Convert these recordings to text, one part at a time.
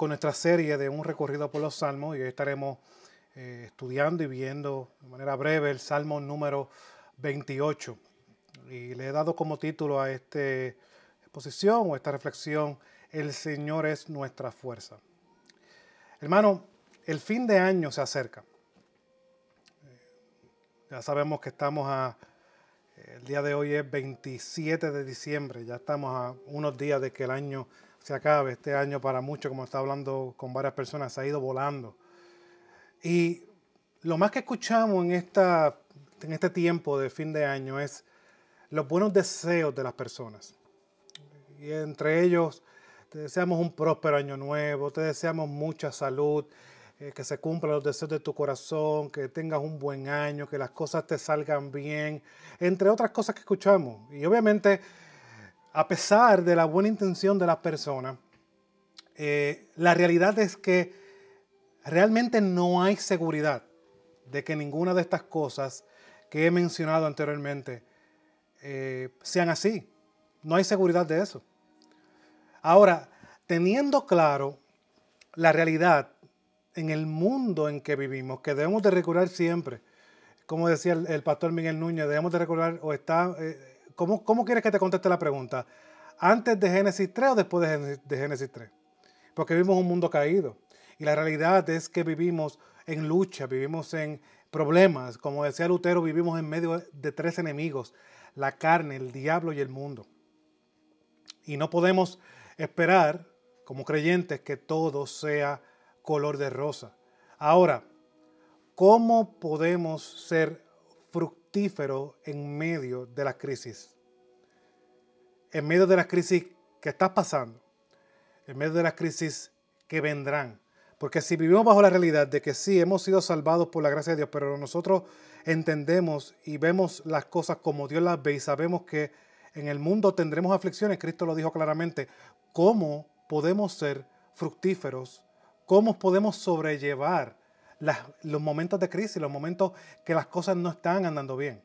eh, con nuestra serie de un recorrido por los salmos y hoy estaremos eh, estudiando y viendo de manera breve el salmo número 28. Y le he dado como título a esta exposición o esta reflexión, El Señor es nuestra fuerza. Hermano, el fin de año se acerca. Ya sabemos que estamos a el día de hoy es 27 de diciembre, ya estamos a unos días de que el año se acabe. Este año para muchos, como está hablando con varias personas, ha ido volando. Y lo más que escuchamos en, esta, en este tiempo de fin de año es los buenos deseos de las personas. Y entre ellos, te deseamos un próspero año nuevo, te deseamos mucha salud, eh, que se cumplan los deseos de tu corazón, que tengas un buen año, que las cosas te salgan bien, entre otras cosas que escuchamos. Y obviamente, a pesar de la buena intención de las personas, eh, la realidad es que realmente no hay seguridad de que ninguna de estas cosas que he mencionado anteriormente eh, sean así. No hay seguridad de eso. Ahora, teniendo claro la realidad en el mundo en que vivimos, que debemos de recordar siempre. Como decía el, pastor Miguel Núñez, debemos de recordar, o está, eh, ¿cómo, ¿cómo, quieres que te conteste la pregunta? ¿Antes de Génesis 3 o después de Génesis, 3? Porque vivimos un mundo caído. Y la realidad es que vivimos en lucha, vivimos en problemas. Como decía Lutero, vivimos en medio de tres enemigos, la carne, el diablo y el mundo. Y no podemos esperar, como creyentes, que todo sea color de rosa. Ahora, ¿cómo podemos ser fructíferos en medio de la crisis? En medio de la crisis que está pasando, en medio de las crisis que vendrán. Porque si vivimos bajo la realidad de que sí, hemos sido salvados por la gracia de Dios, pero nosotros entendemos y vemos las cosas como Dios las ve y sabemos que en el mundo tendremos aflicciones, Cristo lo dijo claramente, ¿cómo podemos ser fructíferos cómo podemos sobrellevar los momentos de crisis, los momentos que las cosas no están andando bien.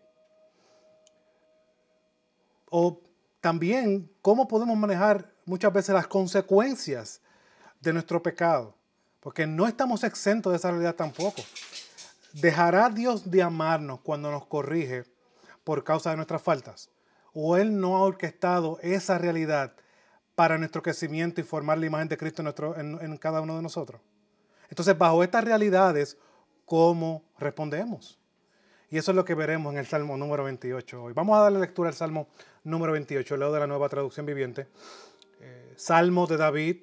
O también cómo podemos manejar muchas veces las consecuencias de nuestro pecado, porque no estamos exentos de esa realidad tampoco. ¿Dejará Dios de amarnos cuando nos corrige por causa de nuestras faltas? ¿O Él no ha orquestado esa realidad para nuestro crecimiento y formar la imagen de Cristo en, cada uno de nosotros. Entonces, bajo estas realidades, ¿cómo respondemos? Y eso es lo que veremos en el Salmo número 28 hoy. Vamos a darle lectura al Salmo número 28, leo de la nueva traducción viviente. Eh, Salmo de David.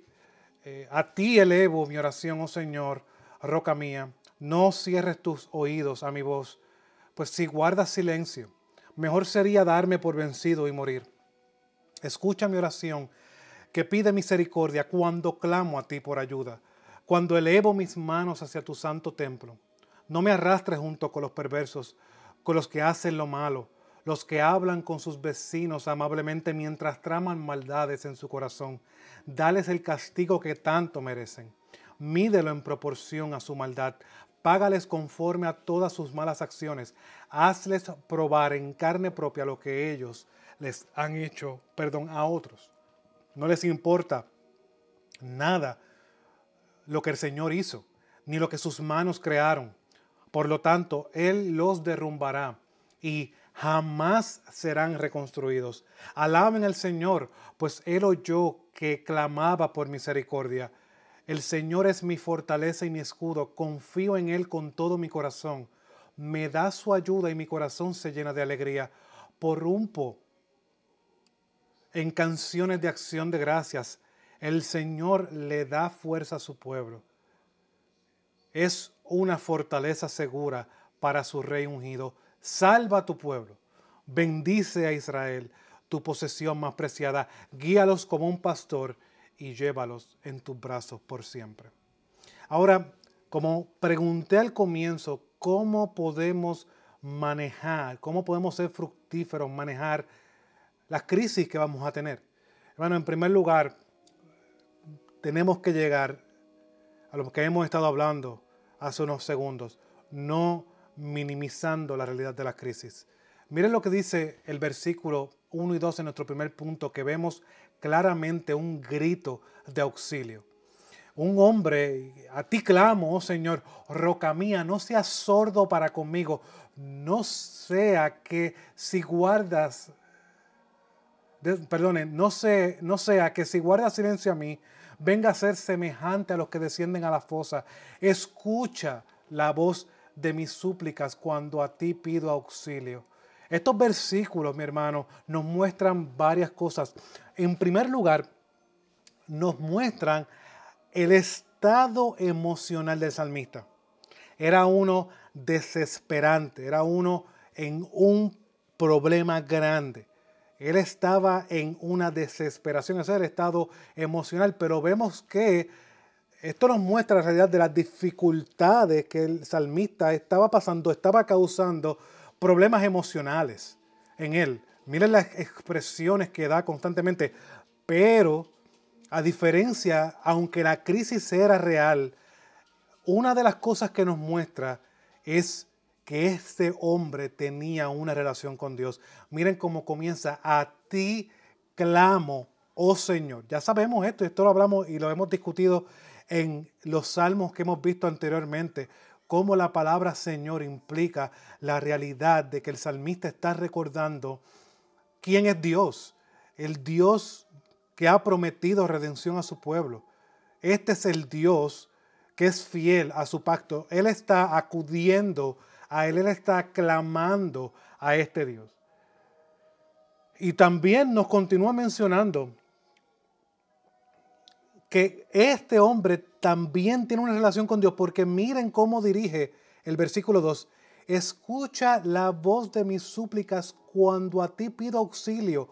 Eh, a ti elevo mi oración, oh Señor, roca mía. No cierres tus oídos a mi voz, pues si guardas silencio, mejor sería darme por vencido y morir. Escucha mi oración que pide misericordia cuando clamo a ti por ayuda, cuando elevo mis manos hacia tu santo templo. No me arrastres junto con los perversos, con los que hacen lo malo, los que hablan con sus vecinos amablemente mientras traman maldades en su corazón. Dales el castigo que tanto merecen. Mídelo en proporción a su maldad. Págales conforme a todas sus malas acciones. Hazles probar en carne propia lo que ellos les han hecho, perdón, a otros. No les importa nada lo que el Señor hizo, ni lo que sus manos crearon. Por lo tanto, Él los derrumbará y jamás serán reconstruidos. Alaben al Señor, pues Él oyó que clamaba por misericordia. El Señor es mi fortaleza y mi escudo. Confío en Él con todo mi corazón. Me da su ayuda y mi corazón se llena de alegría. Porrumpo en canciones de acción de gracias. El Señor le da fuerza a su pueblo. Es una fortaleza segura para su rey ungido. Salva a tu pueblo. Bendice a Israel, tu posesión más preciada. Guíalos como un pastor y llévalos en tus brazos por siempre. Ahora, como pregunté al comienzo, ¿cómo podemos manejar, cómo podemos ser fructíferos, manejar las crisis que vamos a tener. Bueno, en primer lugar, tenemos que llegar a lo que hemos estado hablando hace unos segundos, no minimizando la realidad de la crisis. Miren lo que dice el versículo 1 y 2 en nuestro primer punto, que vemos claramente un grito de auxilio. Un hombre, a ti clamo, oh Señor, roca mía, no seas sordo para conmigo, no sea que si guardas, perdone, no, no sea que si guardas silencio a mí, venga a ser semejante a los que descienden a la fosa. Escucha la voz de mis súplicas cuando a ti pido auxilio. Estos versículos, mi hermano, nos muestran varias cosas. En primer lugar, nos muestran el estado emocional del salmista. Era uno desesperante, era uno en un problema grande. Él estaba en una desesperación, ese es el estado emocional, pero vemos que esto nos muestra la realidad de las dificultades que el salmista estaba pasando, estaba causando problemas emocionales en él. Miren las expresiones que da constantemente, pero a diferencia, aunque la crisis era real, una de las cosas que nos muestra es que este hombre tenía una relación con Dios. Miren cómo comienza, a ti clamo, oh Señor. Ya sabemos esto, esto lo hablamos y lo hemos discutido en los salmos que hemos visto anteriormente, cómo la palabra Señor implica la realidad de que el salmista está recordando quién es Dios, el Dios que ha prometido redención a su pueblo. Este es el Dios que es fiel a su pacto. Él está acudiendo a Él, Él está clamando a este Dios. Y también nos continúa mencionando que este hombre también tiene una relación con Dios, porque miren cómo dirige el versículo 2. Escucha la voz de mis súplicas cuando a ti pido auxilio,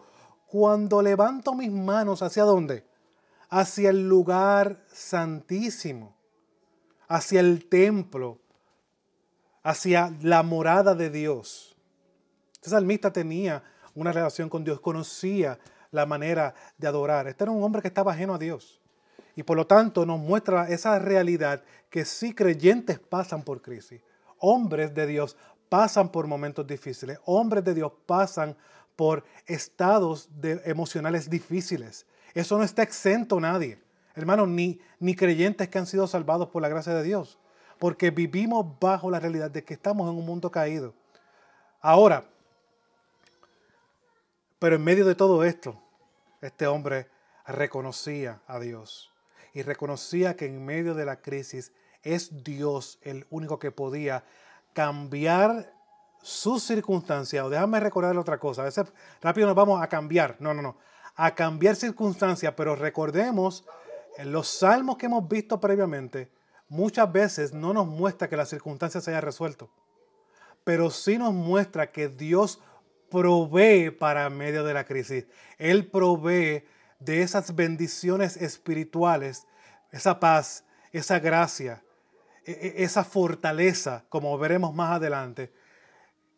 cuando levanto mis manos hacia dónde? Hacia el lugar santísimo, hacia el templo, hacia la morada de Dios. Este salmista tenía una relación con Dios, conocía la manera de adorar. Este era un hombre que estaba ajeno a Dios. Y por lo tanto nos muestra esa realidad que sí creyentes pasan por crisis. Hombres de Dios pasan por momentos difíciles. Hombres de Dios pasan por estados de, emocionales difíciles. Eso no está exento nadie. Hermanos, ni, ni creyentes que han sido salvados por la gracia de Dios. Porque vivimos bajo la realidad de que estamos en un mundo caído. Ahora, pero en medio de todo esto, este hombre reconocía a Dios y reconocía que en medio de la crisis es Dios el único que podía cambiar sus circunstancias. O déjame recordar otra cosa. A veces rápido nos vamos a cambiar. No, no, no. A cambiar circunstancias, pero recordemos los salmos que hemos visto previamente, muchas veces no nos muestra que la circunstancia se haya resuelto, pero sí nos muestra que Dios provee para medio de la crisis. Él provee de esas bendiciones espirituales, esa paz, esa gracia, e, e, esa fortaleza, como veremos más adelante,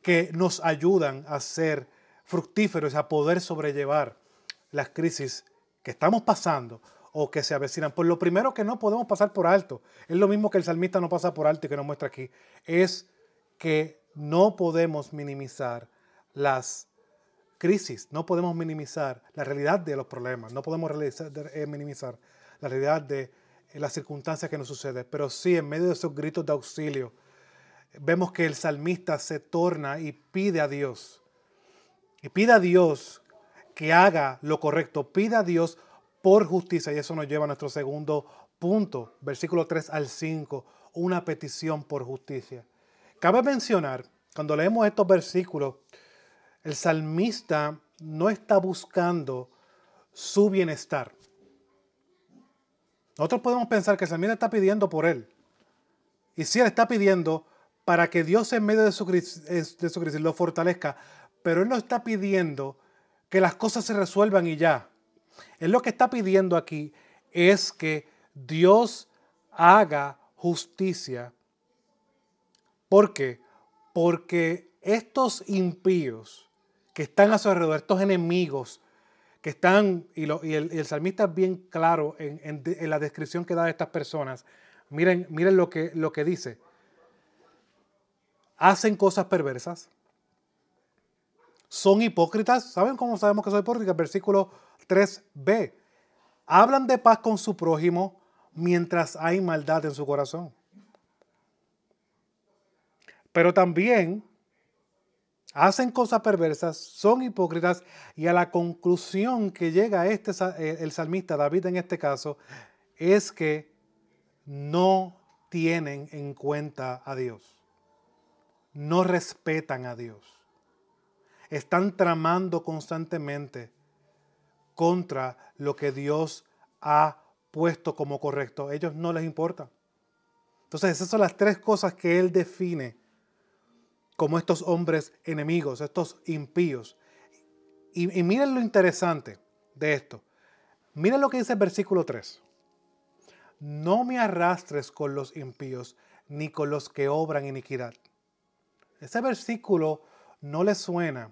que nos ayudan a ser fructíferos, a poder sobrellevar las crisis que estamos pasando o que se avecinan. Por lo primero que no podemos pasar por alto, es lo mismo que el salmista no pasa por alto y que nos muestra aquí, es que no podemos minimizar las crisis, no podemos minimizar la realidad de los problemas, no podemos eh, minimizar la realidad de eh, las circunstancias que nos suceden, pero sí en medio de esos gritos de auxilio, vemos que el salmista se torna y pide a Dios, y pide a Dios que haga lo correcto, pide a Dios por justicia, y eso nos lleva a nuestro segundo punto, versículo 3 al 5, una petición por justicia. Cabe mencionar, cuando leemos estos versículos, el salmista no está buscando su bienestar. Nosotros podemos pensar que el salmista está pidiendo por él. Y si él está pidiendo para que Dios en medio de su, de su crisis lo fortalezca, pero él no está pidiendo que las cosas se resuelvan y ya. Él lo que está pidiendo aquí es que Dios haga justicia. ¿Por qué? Porque estos impíos que están a su alrededor, estos enemigos que están, y, el, salmista es bien claro en, la descripción que da de estas personas, miren, miren lo, que, lo que dice, hacen cosas perversas, son hipócritas, ¿saben cómo sabemos que son hipócritas? Versículo 3b. Hablan de paz con su prójimo mientras hay maldad en su corazón. Pero también hacen cosas perversas, son hipócritas y a la conclusión que llega este, eh, el salmista David en este caso es que no tienen en cuenta a Dios, no respetan a Dios, están tramando constantemente contra lo que Dios ha puesto como correcto. A ellos no les importa. Entonces esas son las tres cosas que Él define como estos hombres enemigos, estos impíos. Y, miren lo interesante de esto. Miren lo que dice el versículo 3. No me arrastres con los impíos, ni con los que obran iniquidad. Ese versículo no le suena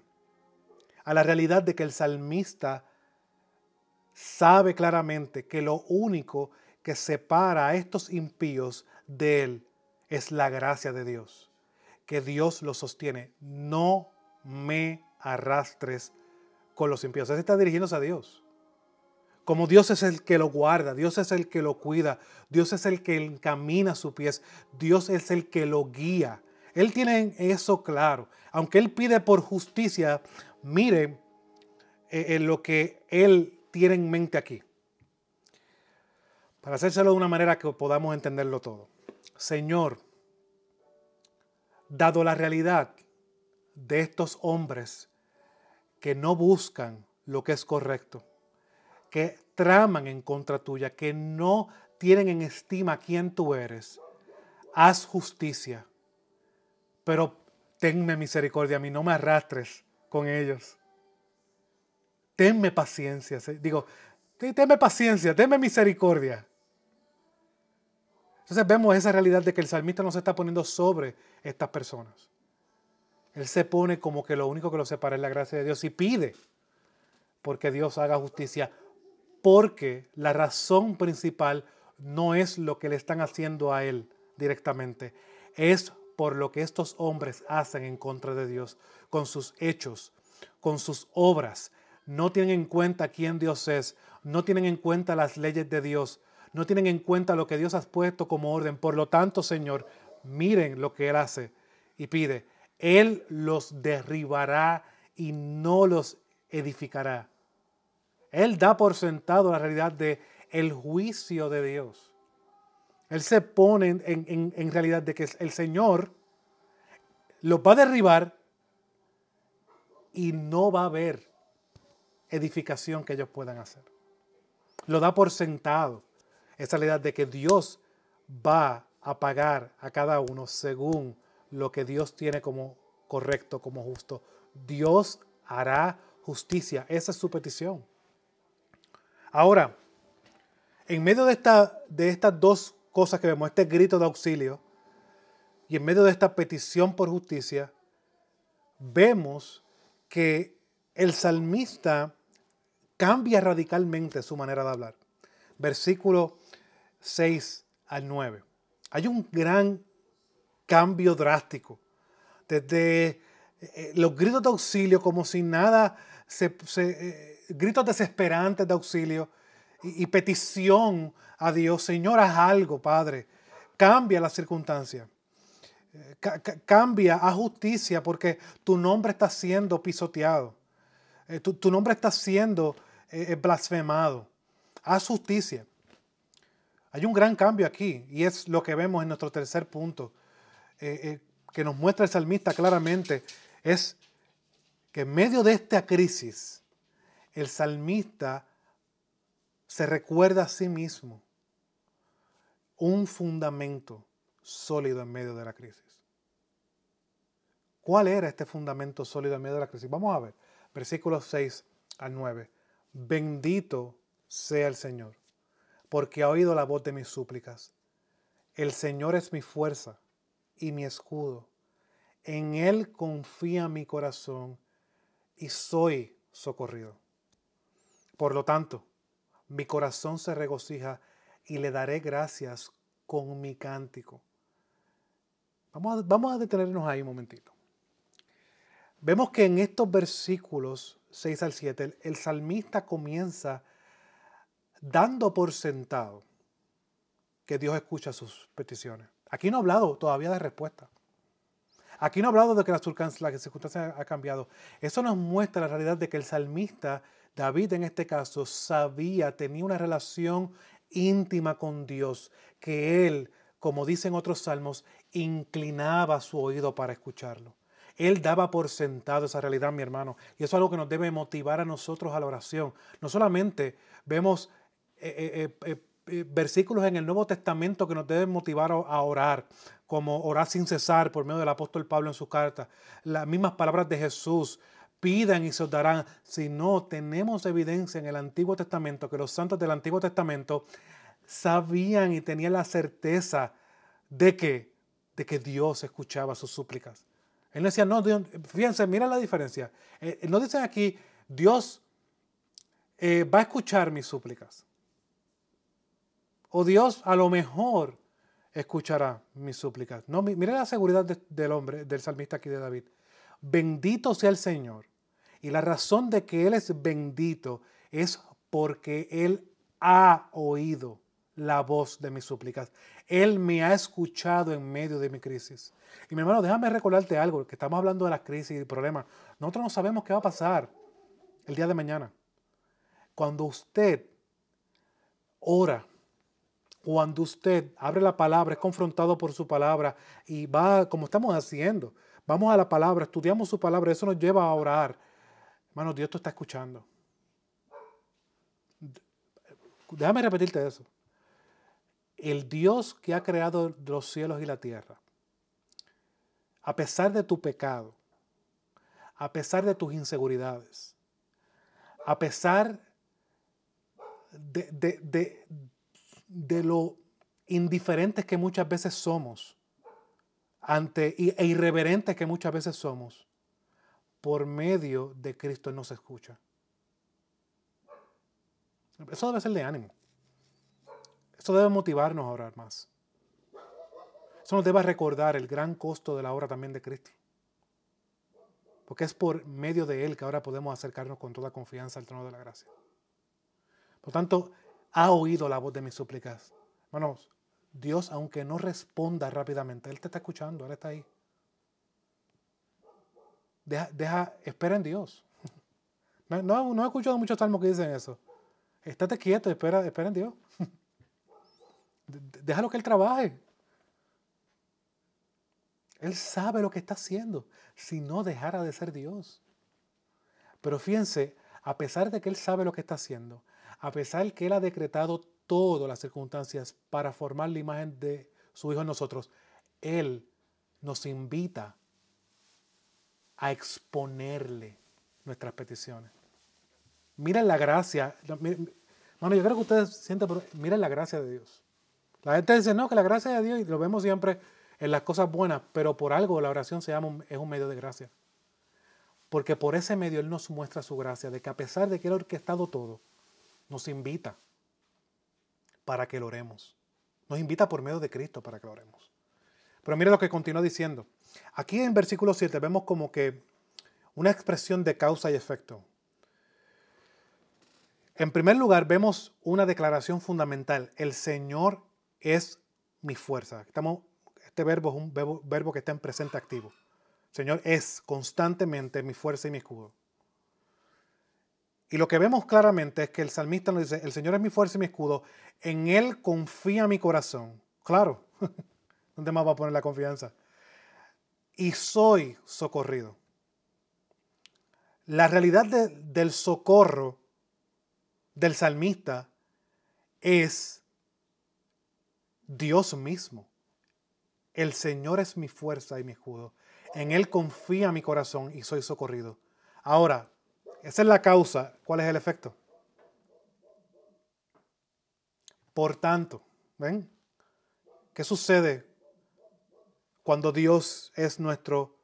a la realidad de que el salmista sabe claramente que lo único que separa a estos impíos de él es la gracia de Dios que Dios lo sostiene. No me arrastres con los impíos. Él está dirigiéndose a Dios. Como Dios es el que lo guarda, Dios es el que lo cuida, Dios es el que encamina sus pies, Dios es el que lo guía. Él tiene eso claro. Aunque Él pide por justicia, mire eh, en lo que Él tiene en mente aquí. Para hacérselo de una manera que podamos entenderlo todo. Señor, dado la realidad de estos hombres que no buscan lo que es correcto, que traman en contra tuya, que no tienen en estima quién tú eres, haz justicia, pero tenme misericordia a mí, no me arrastres con ellos. Tenme paciencia, digo, tenme paciencia, tenme misericordia. Entonces vemos esa realidad de que el salmista no se está poniendo sobre estas personas. Él se pone como que lo único que lo separa es la gracia de Dios y pide porque Dios haga justicia. Porque la razón principal no es lo que le están haciendo a él directamente, es por lo que estos hombres hacen en contra de Dios, con sus hechos, con sus obras. No tienen en cuenta quién Dios es, no tienen en cuenta las leyes de Dios, no tienen en cuenta lo que Dios ha puesto como orden. Por lo tanto, Señor, miren lo que Él hace y pide. Él los derribará y no los edificará. Él da por sentado la realidad de el juicio de Dios. Él se pone en, en realidad de que el Señor los va a derribar y no va a haber edificación que ellos puedan hacer. Lo da por sentado esa realidad de que Dios va a pagar a cada uno según lo que Dios tiene como correcto, como justo. Dios hará justicia. Esa es su petición. Ahora, en medio de, esta, de estas dos cosas que vemos, este grito de auxilio, y en medio de esta petición por justicia, vemos que el salmista cambia radicalmente su manera de hablar. Versículo 6 al 9. Hay un gran cambio drástico. Desde eh, los gritos de auxilio, como si nada, se, eh, gritos desesperantes de auxilio y, petición a Dios, Señor, haz algo, Padre. Cambia la circunstancia. Eh, cambia a justicia porque tu nombre está siendo pisoteado. tu, nombre está siendo blasfemado. Haz justicia. Hay un gran cambio aquí y es lo que vemos en nuestro tercer punto, eh, eh, que nos muestra el salmista claramente, es que en medio de esta crisis, el salmista se recuerda a sí mismo un fundamento sólido en medio de la crisis. ¿Cuál era este fundamento sólido en medio de la crisis? Vamos a ver, versículos 6 al 9. Bendito sea el Señor porque ha oído la voz de mis súplicas. El Señor es mi fuerza y mi escudo. En Él confía mi corazón y soy socorrido. Por lo tanto, mi corazón se regocija y le daré gracias con mi cántico. Vamos a, detenernos ahí un momentito. Vemos que en estos versículos 6 al 7, el, salmista comienza dando por sentado que Dios escucha sus peticiones. Aquí no ha hablado todavía de respuesta. Aquí no ha hablado de que la circunstancia ha cambiado. Eso nos muestra la realidad de que el salmista, David en este caso, sabía, tenía una relación íntima con Dios, que él, como dicen otros salmos, inclinaba su oído para escucharlo. Él daba por sentado esa realidad, mi hermano. Y eso es algo que nos debe motivar a nosotros a la oración. No solamente vemos eh, eh, eh, versículos en el Nuevo Testamento que nos deben motivar a orar, como orar sin cesar por medio del apóstol Pablo en su carta. Las mismas palabras de Jesús, pidan y se os darán. Si no, tenemos evidencia en el Antiguo Testamento que los santos del Antiguo Testamento sabían y tenían la certeza de que, de que Dios escuchaba sus súplicas. Él decía, no, Dios, fíjense, mira la diferencia. Eh, no dicen aquí, Dios eh, va a escuchar mis súplicas. O Dios a lo mejor escuchará mis súplicas. No, mire la seguridad del hombre, del salmista aquí de David. Bendito sea el Señor. Y la razón de que Él es bendito es porque Él ha oído la voz de mis súplicas. Él me ha escuchado en medio de mi crisis. Y mi hermano, déjame recordarte algo, que estamos hablando de las crisis y problemas. Nosotros no sabemos qué va a pasar el día de mañana. Cuando usted ora cuando usted abre la palabra, es confrontado por su palabra y va, como estamos haciendo, vamos a la palabra, estudiamos su palabra, eso nos lleva a orar. Hermano, Dios te está escuchando. Déjame repetirte eso. El Dios que ha creado los cielos y la tierra, a pesar de tu pecado, a pesar de tus inseguridades, a pesar de, lo indiferentes que muchas veces somos ante, e irreverentes que muchas veces somos, por medio de Cristo nos escucha. Eso debe ser de ánimo. Eso debe motivarnos a orar más. Eso nos debe recordar el gran costo de la obra también de Cristo. Porque es por medio de Él que ahora podemos acercarnos con toda confianza al trono de la gracia. Por tanto, ha oído la voz de mis súplicas. Hermanos, Dios, aunque no responda rápidamente, Él te está escuchando, Él está ahí. Deja, deja espera en Dios. No, no, he escuchado muchos salmos que dicen eso. Estate quieto, espera, espera en Dios. Déjalo que Él trabaje. Él sabe lo que está haciendo, si no dejara de ser Dios. Pero fíjense, a pesar de que Él sabe lo que está haciendo, a pesar que Él ha decretado todas las circunstancias para formar la imagen de su Hijo en nosotros, Él nos invita a exponerle nuestras peticiones. Miren la gracia. Bueno, yo creo que ustedes sienten, miren la gracia de Dios. La gente dice, no, que la gracia de Dios, y lo vemos siempre en las cosas buenas, pero por algo la oración se llama, es un medio de gracia. Porque por ese medio Él nos muestra su gracia, de que a pesar de que Él ha orquestado todo, nos invita para que lo oremos. Nos invita por medio de Cristo para que lo oremos. Pero mire lo que continúa diciendo. Aquí en versículo 7 vemos como que una expresión de causa y efecto. En primer lugar, vemos una declaración fundamental. El Señor es mi fuerza. Estamos, este verbo es un verbo, que está en presente activo. Señor es constantemente mi fuerza y mi escudo. Y lo que vemos claramente es que el salmista nos dice, el Señor es mi fuerza y mi escudo, en Él confía mi corazón. Claro, ¿dónde más va a poner la confianza? Y soy socorrido. La realidad del socorro del salmista es Dios mismo. El Señor es mi fuerza y mi escudo. En Él confía mi corazón y soy socorrido. Ahora, esa es la causa. ¿Cuál es el efecto? Por tanto, ¿ven? ¿Qué sucede cuando Dios es nuestro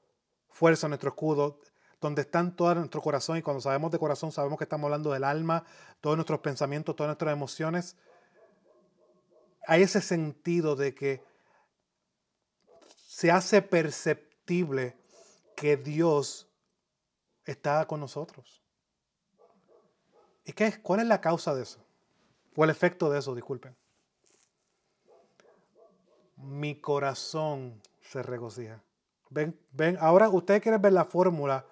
fuerza, nuestro escudo, donde están todo nuestro corazón? Y cuando sabemos de corazón, sabemos que estamos hablando del alma, todos nuestros pensamientos, todas nuestras emociones. Hay ese sentido de que se hace perceptible que Dios está con nosotros. ¿Y qué es? ¿Cuál es la causa de eso? O el efecto de eso, disculpen. Mi corazón se regocija. Ven, ven, ahora ustedes quieren ver la fórmula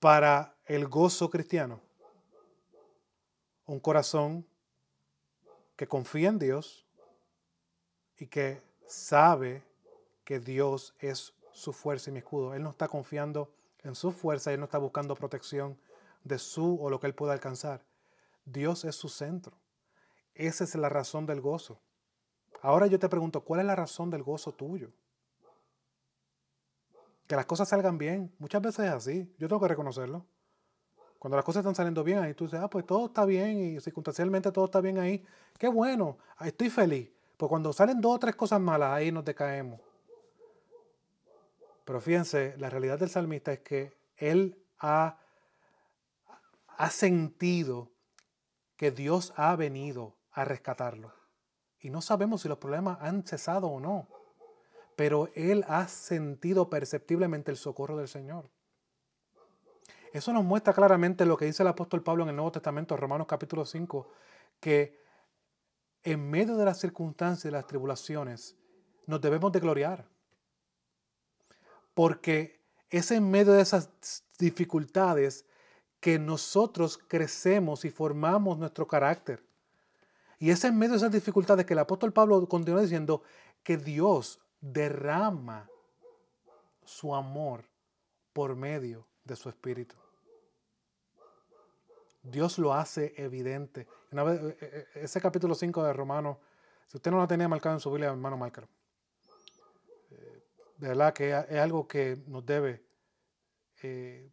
para el gozo cristiano. Un corazón que confía en Dios y que sabe que Dios es su fuerza y mi escudo. Él no está confiando en su fuerza, él no está buscando protección de su o lo que él pueda alcanzar. Dios es su centro. Esa es la razón del gozo. Ahora yo te pregunto, ¿cuál es la razón del gozo tuyo? Que las cosas salgan bien. Muchas veces es así. Yo tengo que reconocerlo. Cuando las cosas están saliendo bien, ahí tú dices, ah, pues todo está bien y circunstancialmente todo está bien ahí. Qué bueno, estoy feliz. Pues cuando salen dos o tres cosas malas, ahí nos decaemos. Pero fíjense, la realidad del salmista es que él ha, ha sentido que Dios ha venido a rescatarlo. Y no sabemos si los problemas han cesado o no, pero él ha sentido perceptiblemente el socorro del Señor. Eso nos muestra claramente lo que dice el apóstol Pablo en el Nuevo Testamento, Romanos capítulo 5, que en medio de las circunstancias y las tribulaciones, nos debemos de gloriar. Porque es en medio de esas dificultades que nosotros crecemos y formamos nuestro carácter. Y es en medio de esas dificultades que el apóstol Pablo continúa diciendo que Dios derrama su amor por medio de su espíritu. Dios lo hace evidente. Una vez, eh, eh, ese capítulo 5 de Romanos, si usted no lo tenía marcado en su Biblia, hermano, márcalo. Eh, de verdad que es algo que nos debe, le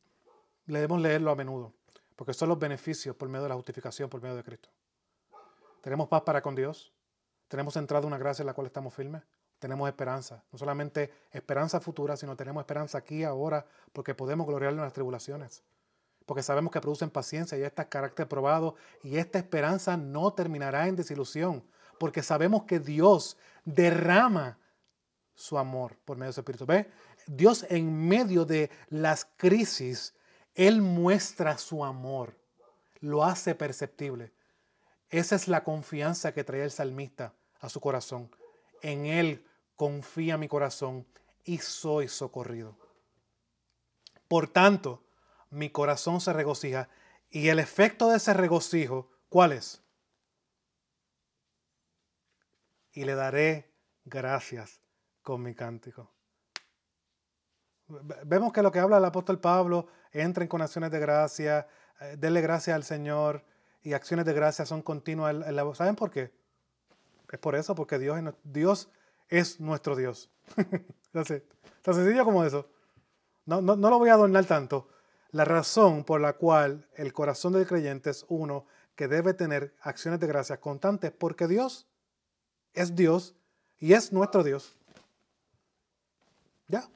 debemos leerlo a menudo, porque son los beneficios por medio de la justificación, por medio de Cristo. Tenemos paz para con Dios, tenemos entrada una gracia en la cual estamos firmes, tenemos esperanza, no solamente esperanza futura, sino tenemos esperanza aquí, ahora, porque podemos gloriarle en las tribulaciones porque sabemos que producen paciencia y este carácter probado, y esta esperanza no terminará en desilusión, porque sabemos que Dios derrama su amor por medio de su Espíritu. ¿Ve? Dios en medio de las crisis, Él muestra su amor, lo hace perceptible. Esa es la confianza que trae el salmista a su corazón. En Él confía mi corazón y soy socorrido. Por tanto, mi corazón se regocija. Y el efecto de ese regocijo, ¿cuál es? Y le daré gracias con mi cántico. Vemos que lo que habla el apóstol Pablo, entren con acciones de gracia, eh, denle gracias al Señor y acciones de gracia son continuas. ¿Saben por qué? Es por eso, porque Dios es, Dios es nuestro Dios. Tan sencillo como eso. No, no, no lo voy a adornar tanto, la razón por la cual el corazón del creyente es uno que debe tener acciones de gracia constantes, porque Dios es Dios y es nuestro Dios. Ya.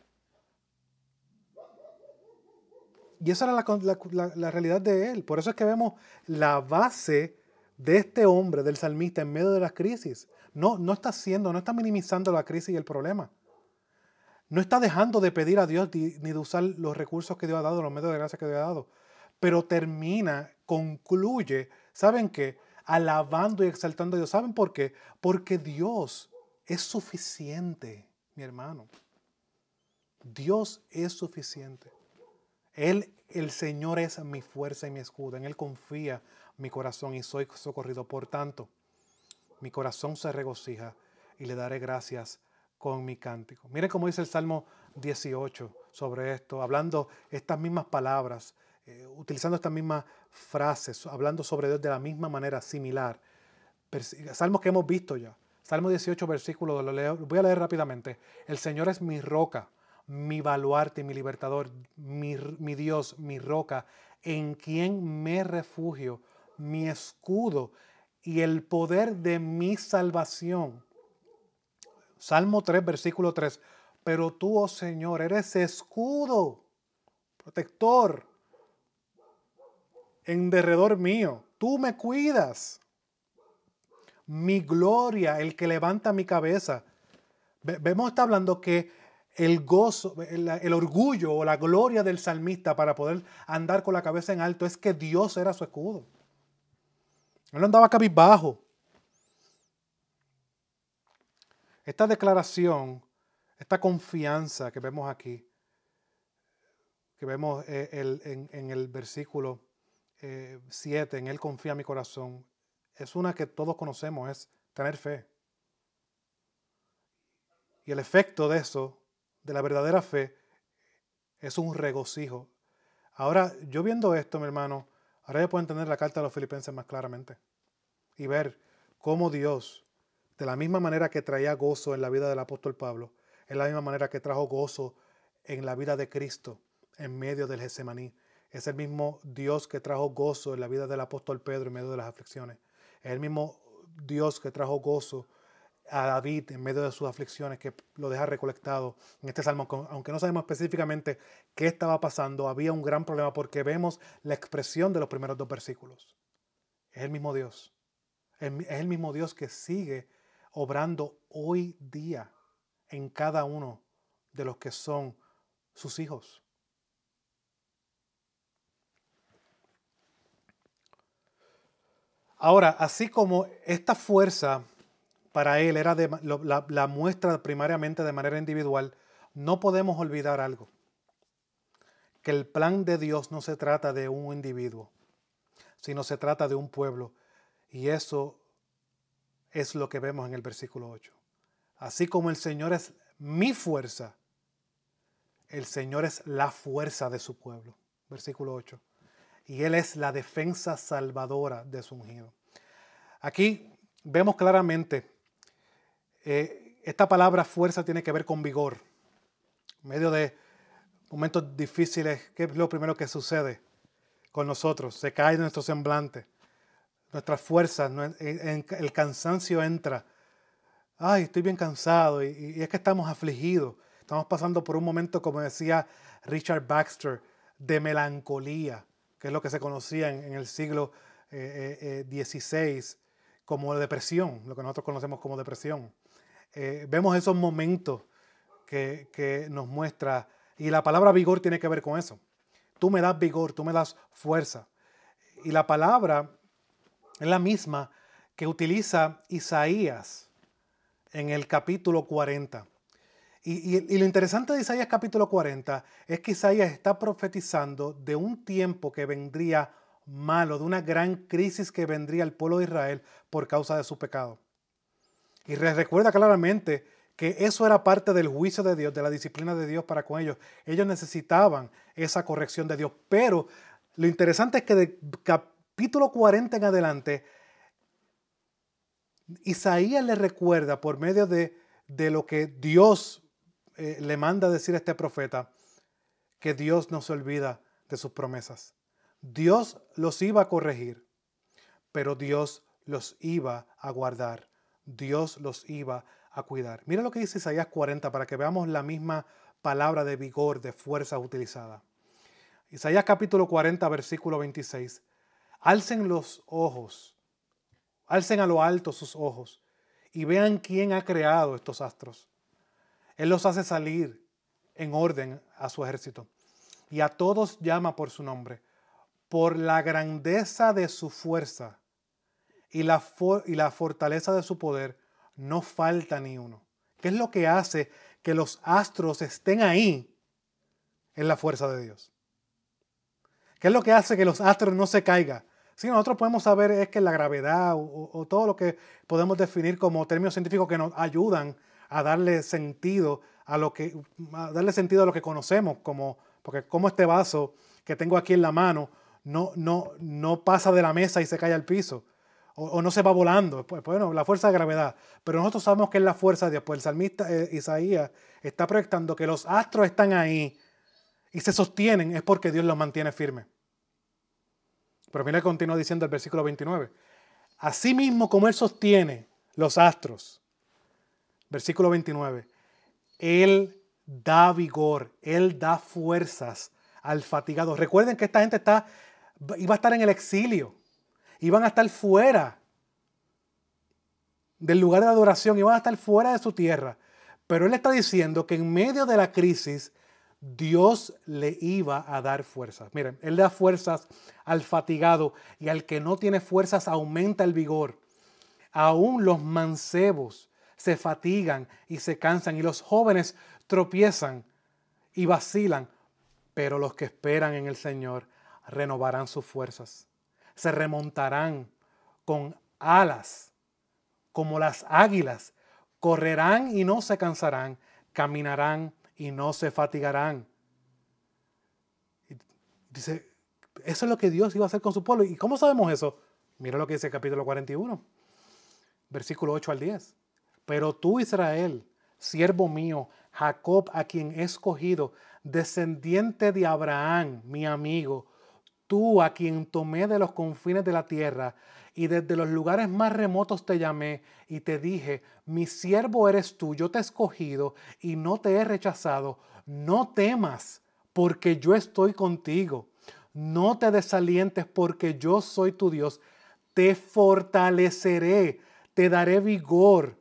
Y esa era la, la, realidad de él. Por eso es que vemos la base de este hombre, del salmista, en medio de las crisis. No, no está haciendo, no está minimizando la crisis y el problema. No está dejando de pedir a Dios ni de usar los recursos que Dios ha dado, los medios de gracia que Dios ha dado. Pero termina, concluye, ¿saben qué? Alabando y exaltando a Dios. ¿Saben por qué? Porque Dios es suficiente, mi hermano. Dios es suficiente. Él, el Señor es mi fuerza y mi escudo. En Él confía mi corazón y soy socorrido. Por tanto, mi corazón se regocija y le daré gracias con mi cántico. Miren cómo dice el Salmo 18 sobre esto, hablando estas mismas palabras, eh, utilizando estas mismas frases, hablando sobre Dios de la misma manera, similar. Salmos que hemos visto ya. Salmo 18, versículo, lo leo, voy a leer rápidamente. El Señor es mi roca, mi baluarte mi libertador, mi, mi Dios, mi roca, en quien me refugio, mi escudo y el poder de mi salvación Salmo 3, versículo 3. Pero tú, oh Señor, eres escudo, protector, en derredor mío. Tú me cuidas. Mi gloria, el que levanta mi cabeza. Vemos, está hablando que el gozo, el, el, orgullo o la gloria del salmista para poder andar con la cabeza en alto es que Dios era su escudo. Él no andaba cabizbajo. Esta declaración, esta confianza que vemos aquí, que vemos eh, en, el versículo 7, eh, en Él confía mi corazón, es una que todos conocemos, es tener fe. Y el efecto de eso, de la verdadera fe, es un regocijo. Ahora, yo viendo esto, mi hermano, ahora ya puedo entender la carta de los filipenses más claramente y ver cómo Dios, de la misma manera que traía gozo en la vida del apóstol Pablo, es la misma manera que trajo gozo en la vida de Cristo en medio del Getsemaní. Es el mismo Dios que trajo gozo en la vida del apóstol Pedro en medio de las aflicciones. Es el mismo Dios que trajo gozo a David en medio de sus aflicciones, que lo deja recolectado en este salmo. Aunque no sabemos específicamente qué estaba pasando, había un gran problema porque vemos la expresión de los primeros dos versículos. Es el mismo Dios. Es el mismo Dios que sigue obrando hoy día en cada uno de los que son sus hijos. Ahora, así como esta fuerza para él era la, muestra primariamente de manera individual, no podemos olvidar algo, que el plan de Dios no se trata de un individuo, sino se trata de un pueblo. Y eso es lo que vemos en el versículo 8. Así como el Señor es mi fuerza, el Señor es la fuerza de su pueblo. Versículo 8 y Él es la defensa salvadora de su ungido. Aquí vemos claramente, eh, esta palabra fuerza tiene que ver con vigor. En medio de momentos difíciles, ¿qué es lo primero que sucede con nosotros? Se cae nuestro semblante, nuestras fuerzas, el cansancio entra. Ay, estoy bien cansado y, es que estamos afligidos. Estamos pasando por un momento, como decía Richard Baxter, de melancolía que es lo que se conocía en, el siglo XVI eh, eh, como depresión, lo que nosotros conocemos como depresión. Vemos esos momentos que, que nos muestra, y la palabra vigor tiene que ver con eso. Tú me das vigor, tú me das fuerza. Y la palabra es la misma que utiliza Isaías en el capítulo 40. Y, lo interesante de Isaías capítulo 40 es que Isaías está profetizando de un tiempo que vendría malo, de una gran crisis que vendría al pueblo de Israel por causa de su pecado. Y recuerda claramente que eso era parte del juicio de Dios, de la disciplina de Dios para con ellos. Ellos necesitaban esa corrección de Dios. Pero lo interesante es que de capítulo 40 en adelante, Isaías le recuerda por medio de, de lo que Dios eh, le manda decir a este profeta que Dios no se olvida de sus promesas. Dios los iba a corregir, pero Dios los iba a guardar. Dios los iba a cuidar. Mira lo que dice Isaías 40 para que veamos la misma palabra de vigor, de fuerza utilizada. Isaías capítulo 40, versículo 26. Alcen los ojos, alcen a lo alto sus ojos y vean quién ha creado estos astros él los hace salir en orden a su ejército. Y a todos llama por su nombre. Por la grandeza de su fuerza y la, y la fortaleza de su poder, no falta ni uno. ¿Qué es lo que hace que los astros estén ahí? en la fuerza de Dios. ¿Qué es lo que hace que los astros no se caigan? Si nosotros podemos saber es que la gravedad o, o, todo lo que podemos definir como términos científicos que nos ayudan a darle sentido a lo que, darle sentido a lo que conocemos, como, porque como este vaso que tengo aquí en la mano no, no, no pasa de la mesa y se cae al piso, o, no se va volando, pues, bueno, la fuerza de gravedad, pero nosotros sabemos que es la fuerza de Dios, pues el salmista eh, Isaías está proyectando que los astros están ahí y se sostienen, es porque Dios los mantiene firmes. Pero mira, continúa diciendo el versículo 29. Así mismo como Él sostiene los astros, versículo 29, Él da vigor, Él da fuerzas al fatigado. Recuerden que esta gente está, iba a estar en el exilio, iban a estar fuera del lugar de adoración, iban a estar fuera de su tierra. Pero él está diciendo que en medio de la crisis, Dios le iba a dar fuerzas. Miren, Él da fuerzas al fatigado y al que no tiene fuerzas aumenta el vigor. Aún los mancebos se fatigan y se cansan y los jóvenes tropiezan y vacilan, pero los que esperan en el Señor renovarán sus fuerzas. Se remontarán con alas como las águilas, correrán y no se cansarán, caminarán y no se fatigarán. Dice, eso es lo que Dios iba a hacer con su pueblo. ¿Y cómo sabemos eso? Mira lo que dice el capítulo 41, versículo 8 al 10. Pero tú, Israel, siervo mío, Jacob, a quien he escogido, descendiente de Abraham, mi amigo, tú a quien tomé de los confines de la tierra y desde los lugares más remotos te llamé y te dije, mi siervo eres tú, yo te he escogido y no te he rechazado. No temas, porque yo estoy contigo. No te desalientes, porque yo soy tu Dios. Te fortaleceré, te daré vigor,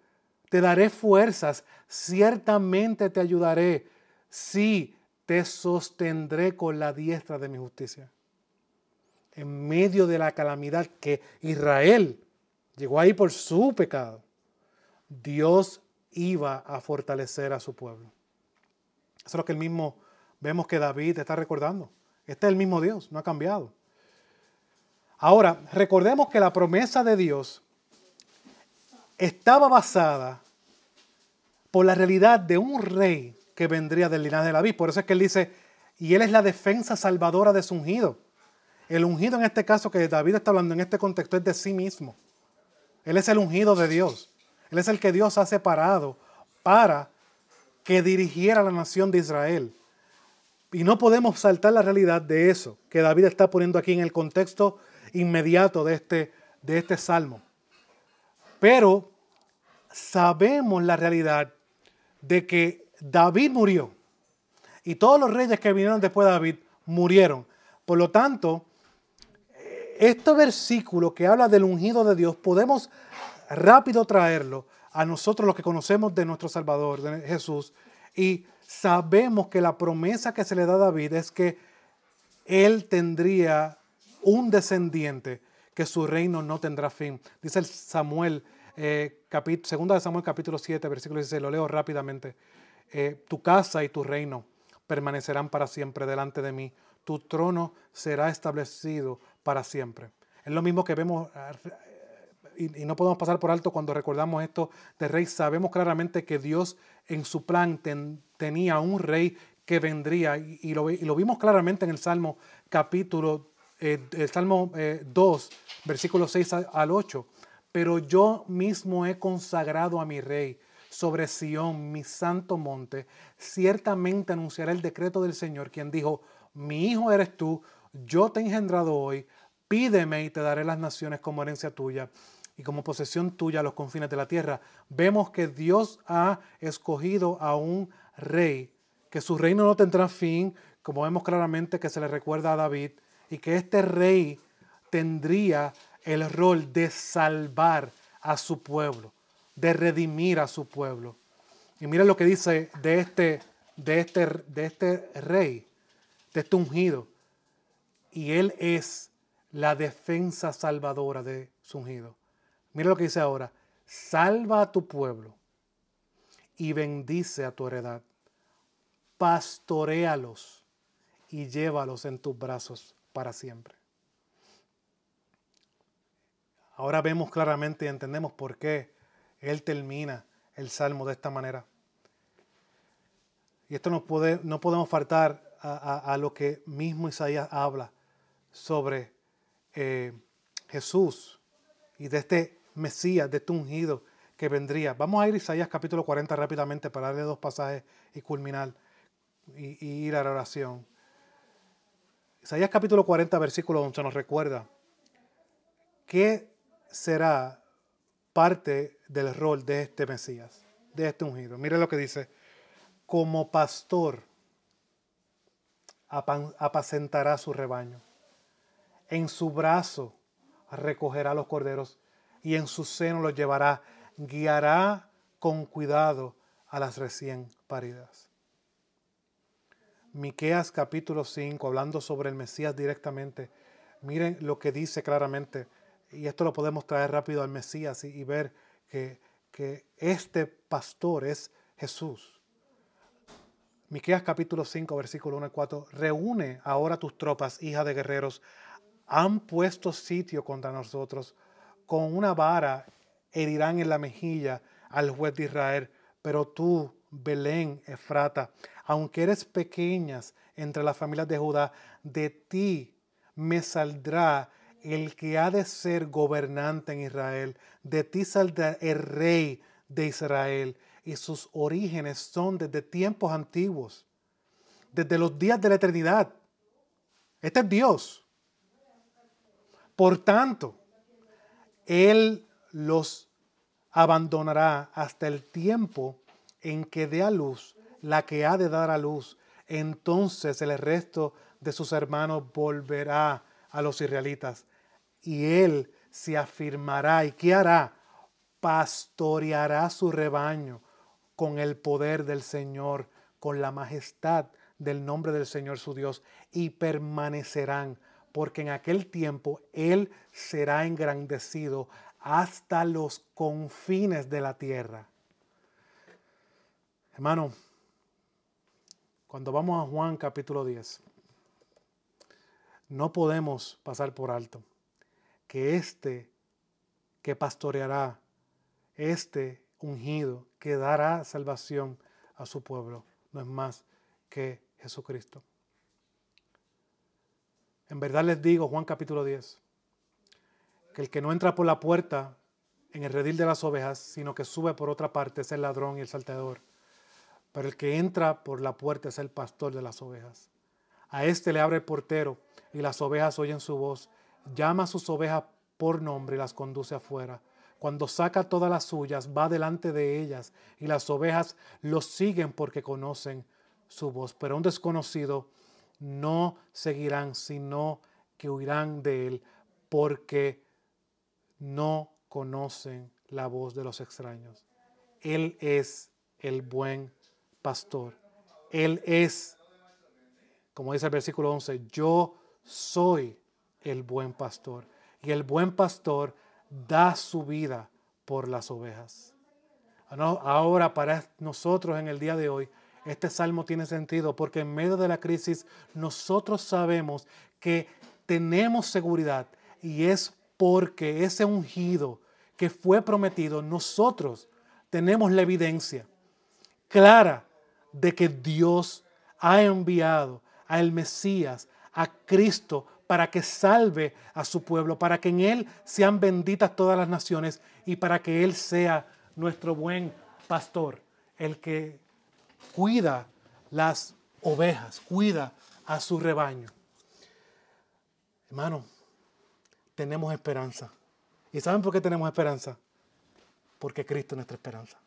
te daré fuerzas, ciertamente te ayudaré. Sí, te sostendré con la diestra de mi justicia en medio de la calamidad que Israel llegó ahí por su pecado, Dios iba a fortalecer a su pueblo. Eso es lo que el mismo vemos que David está recordando. Este es el mismo Dios, no ha cambiado. Ahora, recordemos que la promesa de Dios estaba basada por la realidad de un rey que vendría del linaje de David. Por eso es que él dice, y él es la defensa salvadora de su ungido. El ungido en este caso que David está hablando en este contexto es de sí mismo. Él es el ungido de Dios. Él es el que Dios ha separado para que dirigiera la nación de Israel. Y no podemos saltar la realidad de eso que David está poniendo aquí en el contexto inmediato de este, de este salmo. Pero sabemos la realidad de que David murió y todos los reyes que vinieron después de David murieron. Por lo tanto, este versículo que habla del ungido de Dios, podemos rápido traerlo a nosotros los que conocemos de nuestro Salvador, Jesús, y sabemos que la promesa que se le da a David es que él tendría un descendiente, que su reino no tendrá fin. Dice el Samuel, eh, de Samuel capítulo 7, versículo 16, lo leo rápidamente. Eh, tu casa y tu reino permanecerán para siempre delante de mí. Tu trono será establecido para siempre. Es lo mismo que vemos, y, no podemos pasar por alto cuando recordamos esto de rey. Sabemos claramente que Dios en su plan tenía un rey que vendría, y, lo, vimos claramente en el Salmo capítulo, eh, el Salmo 2, eh, versículos 6 al 8. Pero yo mismo he consagrado a mi rey sobre Sión, mi santo monte. Ciertamente anunciaré el decreto del Señor, quien dijo, mi hijo eres tú, yo te he engendrado hoy, pídeme y te daré las naciones como herencia tuya y como posesión tuya los confines de la tierra. Vemos que Dios ha escogido a un rey, que su reino no tendrá fin, como vemos claramente que se le recuerda a David, y que este rey tendría el rol de salvar a su pueblo, de redimir a su pueblo. Y mira lo que dice de este, de este, de este rey, de este ungido y Él es la defensa salvadora de su ungido. Mira lo que dice ahora, salva a tu pueblo y bendice a tu heredad. Pastoréalos y llévalos en tus brazos para siempre. Ahora vemos claramente y entendemos por qué Él termina el salmo de esta manera. Y esto no, podemos faltar a lo que mismo Isaías habla sobre eh, Jesús y de este Mesías, de este ungido que vendría. Vamos a ir a Isaías capítulo 40 rápidamente para darle dos pasajes y culminar y, ir a la oración. Isaías capítulo 40, versículo 11 nos recuerda qué será parte del rol de este Mesías, de este ungido. Mire lo que dice, como pastor apacentará su rebaño en su brazo recogerá los corderos y en su seno los llevará. Guiará con cuidado a las recién paridas. Miqueas capítulo 5, hablando sobre el Mesías directamente, miren lo que dice claramente, y esto lo podemos traer rápido al Mesías y, ver que, que este pastor es Jesús. Miqueas capítulo 5, versículo 1 y 4, reúne ahora tus tropas, hija de guerreros, han puesto sitio contra nosotros, con una vara herirán en la mejilla al juez de Israel, pero tú, Belén, Efrata, aunque eres pequeñas entre las familias de Judá, de ti me saldrá el que ha de ser gobernante en Israel, de ti saldrá el rey de Israel, y sus orígenes son desde tiempos antiguos, desde los días de la eternidad. Este es Dios. Por tanto, Él los abandonará hasta el tiempo en que dé a luz la que ha de dar a luz. Entonces el resto de sus hermanos volverá a los israelitas y Él se afirmará. ¿Y qué hará? Pastoreará su rebaño con el poder del Señor, con la majestad del nombre del Señor su Dios, y permanecerán porque en aquel tiempo Él será engrandecido hasta los confines de la tierra. Hermano, cuando vamos a Juan capítulo 10, no podemos pasar por alto que este que pastoreará, este ungido que dará salvación a su pueblo, no es más que Jesucristo. En verdad les digo, Juan capítulo 10, que el que no entra por la puerta en el redil de las ovejas, sino que sube por otra parte es el ladrón y el salteador. Pero el que entra por la puerta es el pastor de las ovejas. A éste le abre el portero y las ovejas oyen su voz. Llama a sus ovejas por nombre y las conduce afuera. Cuando saca todas las suyas, va delante de ellas y las ovejas lo siguen porque conocen su voz. Pero un desconocido no seguirán, sino que huirán de él, porque no conocen la voz de los extraños. Él es el buen pastor. Él es, como dice el versículo 11, yo soy el buen pastor. Y el buen pastor da su vida por las ovejas. Ahora para nosotros en el día de hoy, este salmo tiene sentido porque en medio de la crisis nosotros sabemos que tenemos seguridad y es porque ese ungido que fue prometido, nosotros tenemos la evidencia clara de que Dios ha enviado al Mesías, a Cristo, para que salve a su pueblo, para que en Él sean benditas todas las naciones y para que Él sea nuestro buen pastor, el que cuida las ovejas, cuida a su rebaño. Hermano, tenemos esperanza. ¿Y saben por qué tenemos esperanza? Porque Cristo es nuestra esperanza.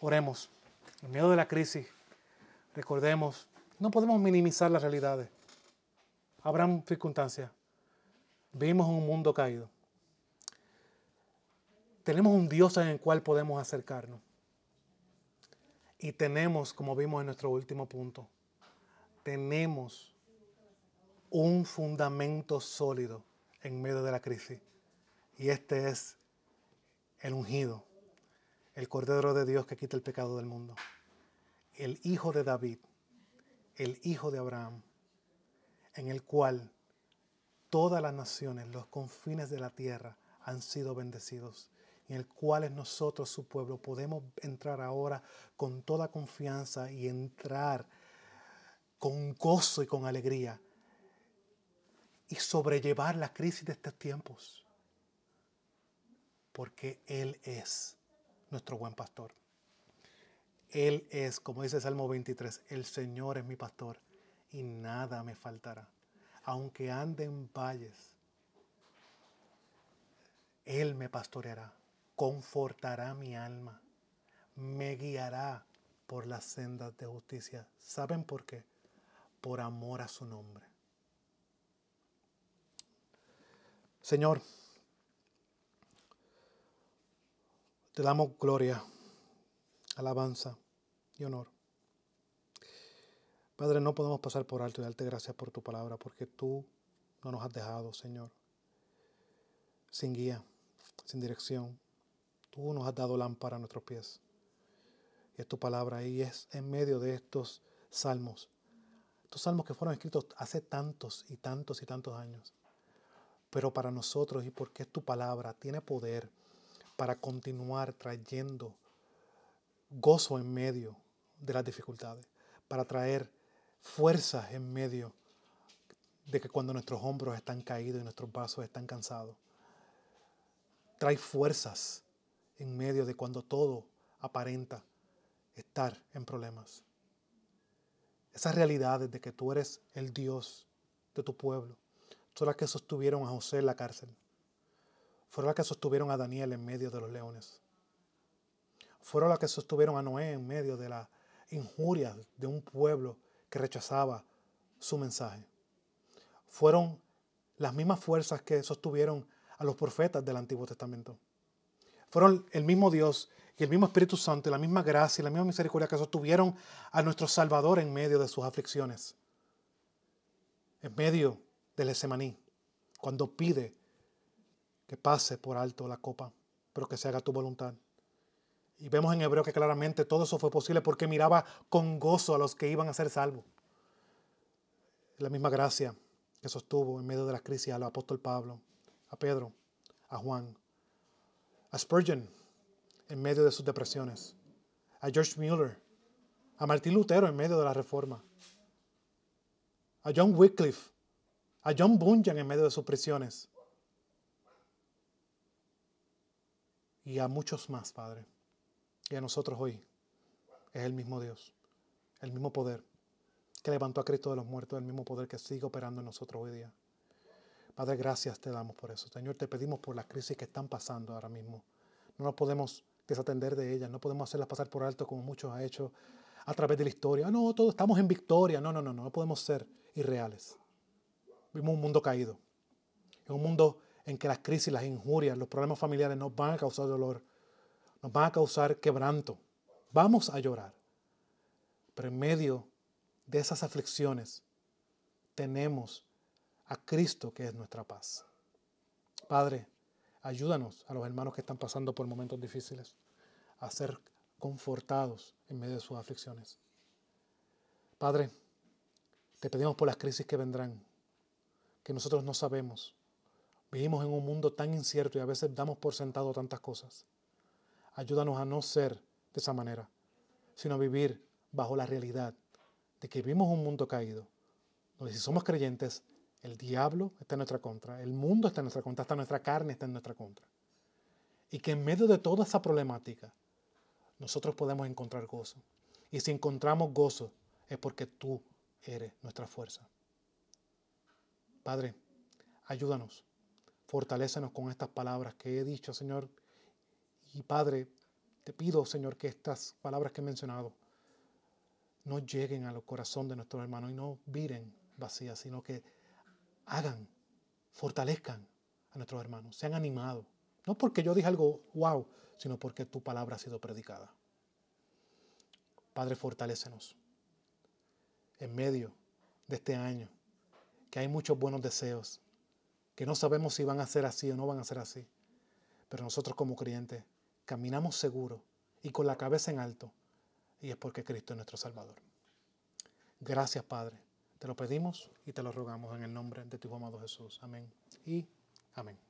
Oremos. En medio de la crisis, recordemos, no podemos minimizar las realidades. Habrán circunstancias. Vivimos en un mundo caído. Tenemos un Dios en el cual podemos acercarnos. Y tenemos, como vimos en nuestro último punto, tenemos un fundamento sólido en medio de la crisis. Y este es el ungido, el Cordero de Dios que quita el pecado del mundo. El Hijo de David, el Hijo de Abraham, en el cual todas las naciones, los confines de la tierra han sido bendecidos en el cual nosotros, su pueblo, podemos entrar ahora con toda confianza y entrar con gozo y con alegría y sobrellevar la crisis de estos tiempos. Porque Él es nuestro buen pastor. Él es, como dice Salmo 23, el Señor es mi pastor y nada me faltará. Aunque ande en valles, Él me pastoreará confortará mi alma, me guiará por las sendas de justicia. ¿Saben por qué? Por amor a su nombre. Señor, te damos gloria alabanza y honor. Padre, no podemos pasar por alto y darte gracias por tu palabra, porque tú no nos has dejado, Señor, sin guía, sin dirección. Tú nos has dado lámpara a nuestros pies. Y es tu palabra y es en medio de estos salmos. Estos salmos que fueron escritos hace tantos y tantos y tantos años. Pero para nosotros y porque es tu palabra, tiene poder para continuar trayendo gozo en medio de las dificultades, para traer fuerzas en medio de que cuando nuestros hombros están caídos y nuestros brazos están cansados. Trae fuerzas en medio de cuando todo aparenta estar en problemas. Esas realidades de que tú eres el Dios de tu pueblo son las que sostuvieron a José en la cárcel. Fueron las que sostuvieron a Daniel en medio de los leones. Fueron las que sostuvieron a Noé en medio de la injuria de un pueblo que rechazaba su mensaje. Fueron las mismas fuerzas que sostuvieron a los profetas del Antiguo Testamento. Fueron el mismo Dios y el mismo Espíritu Santo y la misma gracia y la misma misericordia que sostuvieron a nuestro Salvador en medio de sus aflicciones. En medio del Semaní, cuando pide que pase por alto la copa, pero que se haga tu voluntad. Y vemos en Hebreo que claramente todo eso fue posible porque miraba con gozo a los que iban a ser salvos. La misma gracia que sostuvo en medio de la crisis al apóstol Pablo, a Pedro, a Juan, a Spurgeon en medio de sus depresiones, a George Mueller, a Martín Lutero en medio de la reforma, a John Wycliffe, a John Bunyan en medio de sus prisiones y a muchos más, Padre y a nosotros hoy es el mismo Dios, el mismo poder que levantó a Cristo de los muertos, el mismo poder que sigue operando en nosotros hoy día. Padre, gracias te damos por eso. Señor, te pedimos por las crisis que están pasando ahora mismo. No nos podemos desatender de ellas, no podemos hacerlas pasar por alto como muchos han hecho a través de la historia. No, todos estamos en victoria. No, no, no, no, no podemos ser irreales. Vivimos un mundo caído. En un mundo en que las crisis, las injurias, los problemas familiares nos van a causar dolor nos van a causar quebranto. Vamos a llorar. Pero en medio de esas aflicciones tenemos a Cristo que es nuestra paz. Padre, ayúdanos a los hermanos que están pasando por momentos difíciles a ser confortados en medio de sus aflicciones. Padre, te pedimos por las crisis que vendrán, que nosotros no sabemos. Vivimos en un mundo tan incierto y a veces damos por sentado tantas cosas. Ayúdanos a no ser de esa manera, sino a vivir bajo la realidad de que vivimos un mundo caído, donde si somos creyentes, el diablo está en nuestra contra, el mundo está en nuestra contra, hasta nuestra carne está en nuestra contra. Y que en medio de toda esa problemática, nosotros podemos encontrar gozo. Y si encontramos gozo, es porque tú eres nuestra fuerza. Padre, ayúdanos, fortalécenos con estas palabras que he dicho, Señor, y Padre, te pido, Señor, que estas palabras que he mencionado no lleguen al corazón de nuestros hermanos y no viren vacías, sino que hagan, fortalezcan a nuestros hermanos, sean animados. No porque yo dije algo wow, sino porque tu palabra ha sido predicada. Padre, fortalécenos en medio de este año, que hay muchos buenos deseos, que no sabemos si van a ser así o no van a ser así, pero nosotros como creyentes caminamos seguro y con la cabeza en alto, y es porque Cristo es nuestro Salvador. Gracias, Padre. Te lo pedimos y te lo rogamos en el nombre de tu amado Jesús. Amén y amén.